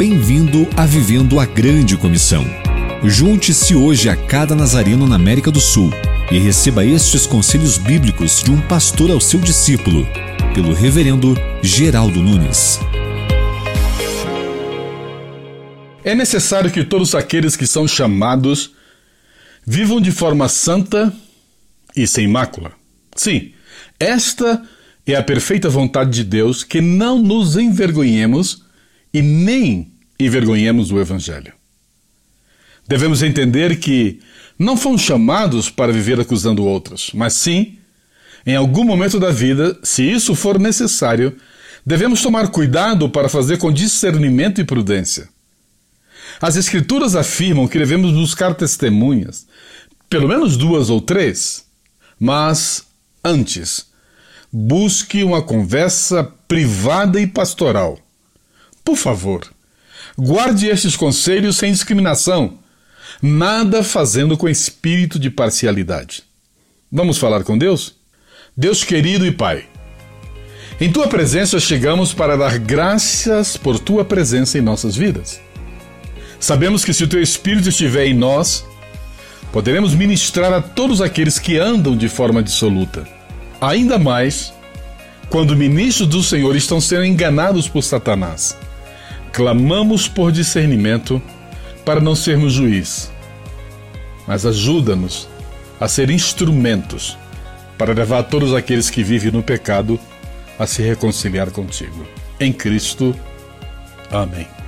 Bem-vindo a Vivendo a Grande Comissão. Junte-se hoje a cada nazareno na América do Sul e receba estes conselhos bíblicos de um pastor ao seu discípulo, pelo Reverendo Geraldo Nunes. É necessário que todos aqueles que são chamados vivam de forma santa e sem mácula. Sim, esta é a perfeita vontade de Deus que não nos envergonhemos e nem envergonhemos o Evangelho. Devemos entender que não fomos chamados para viver acusando outros, mas sim, em algum momento da vida, se isso for necessário, devemos tomar cuidado para fazer com discernimento e prudência. As Escrituras afirmam que devemos buscar testemunhas, pelo menos duas ou três, mas antes, busque uma conversa privada e pastoral. Por favor, guarde estes conselhos sem discriminação, nada fazendo com espírito de parcialidade. Vamos falar com Deus? Deus querido e Pai, em tua presença chegamos para dar graças por tua presença em nossas vidas. Sabemos que se o teu espírito estiver em nós, poderemos ministrar a todos aqueles que andam de forma dissoluta. Ainda mais quando ministros do Senhor estão sendo enganados por Satanás. Clamamos por discernimento para não sermos juiz, mas ajuda-nos a ser instrumentos para levar todos aqueles que vivem no pecado a se reconciliar contigo. Em Cristo. Amém.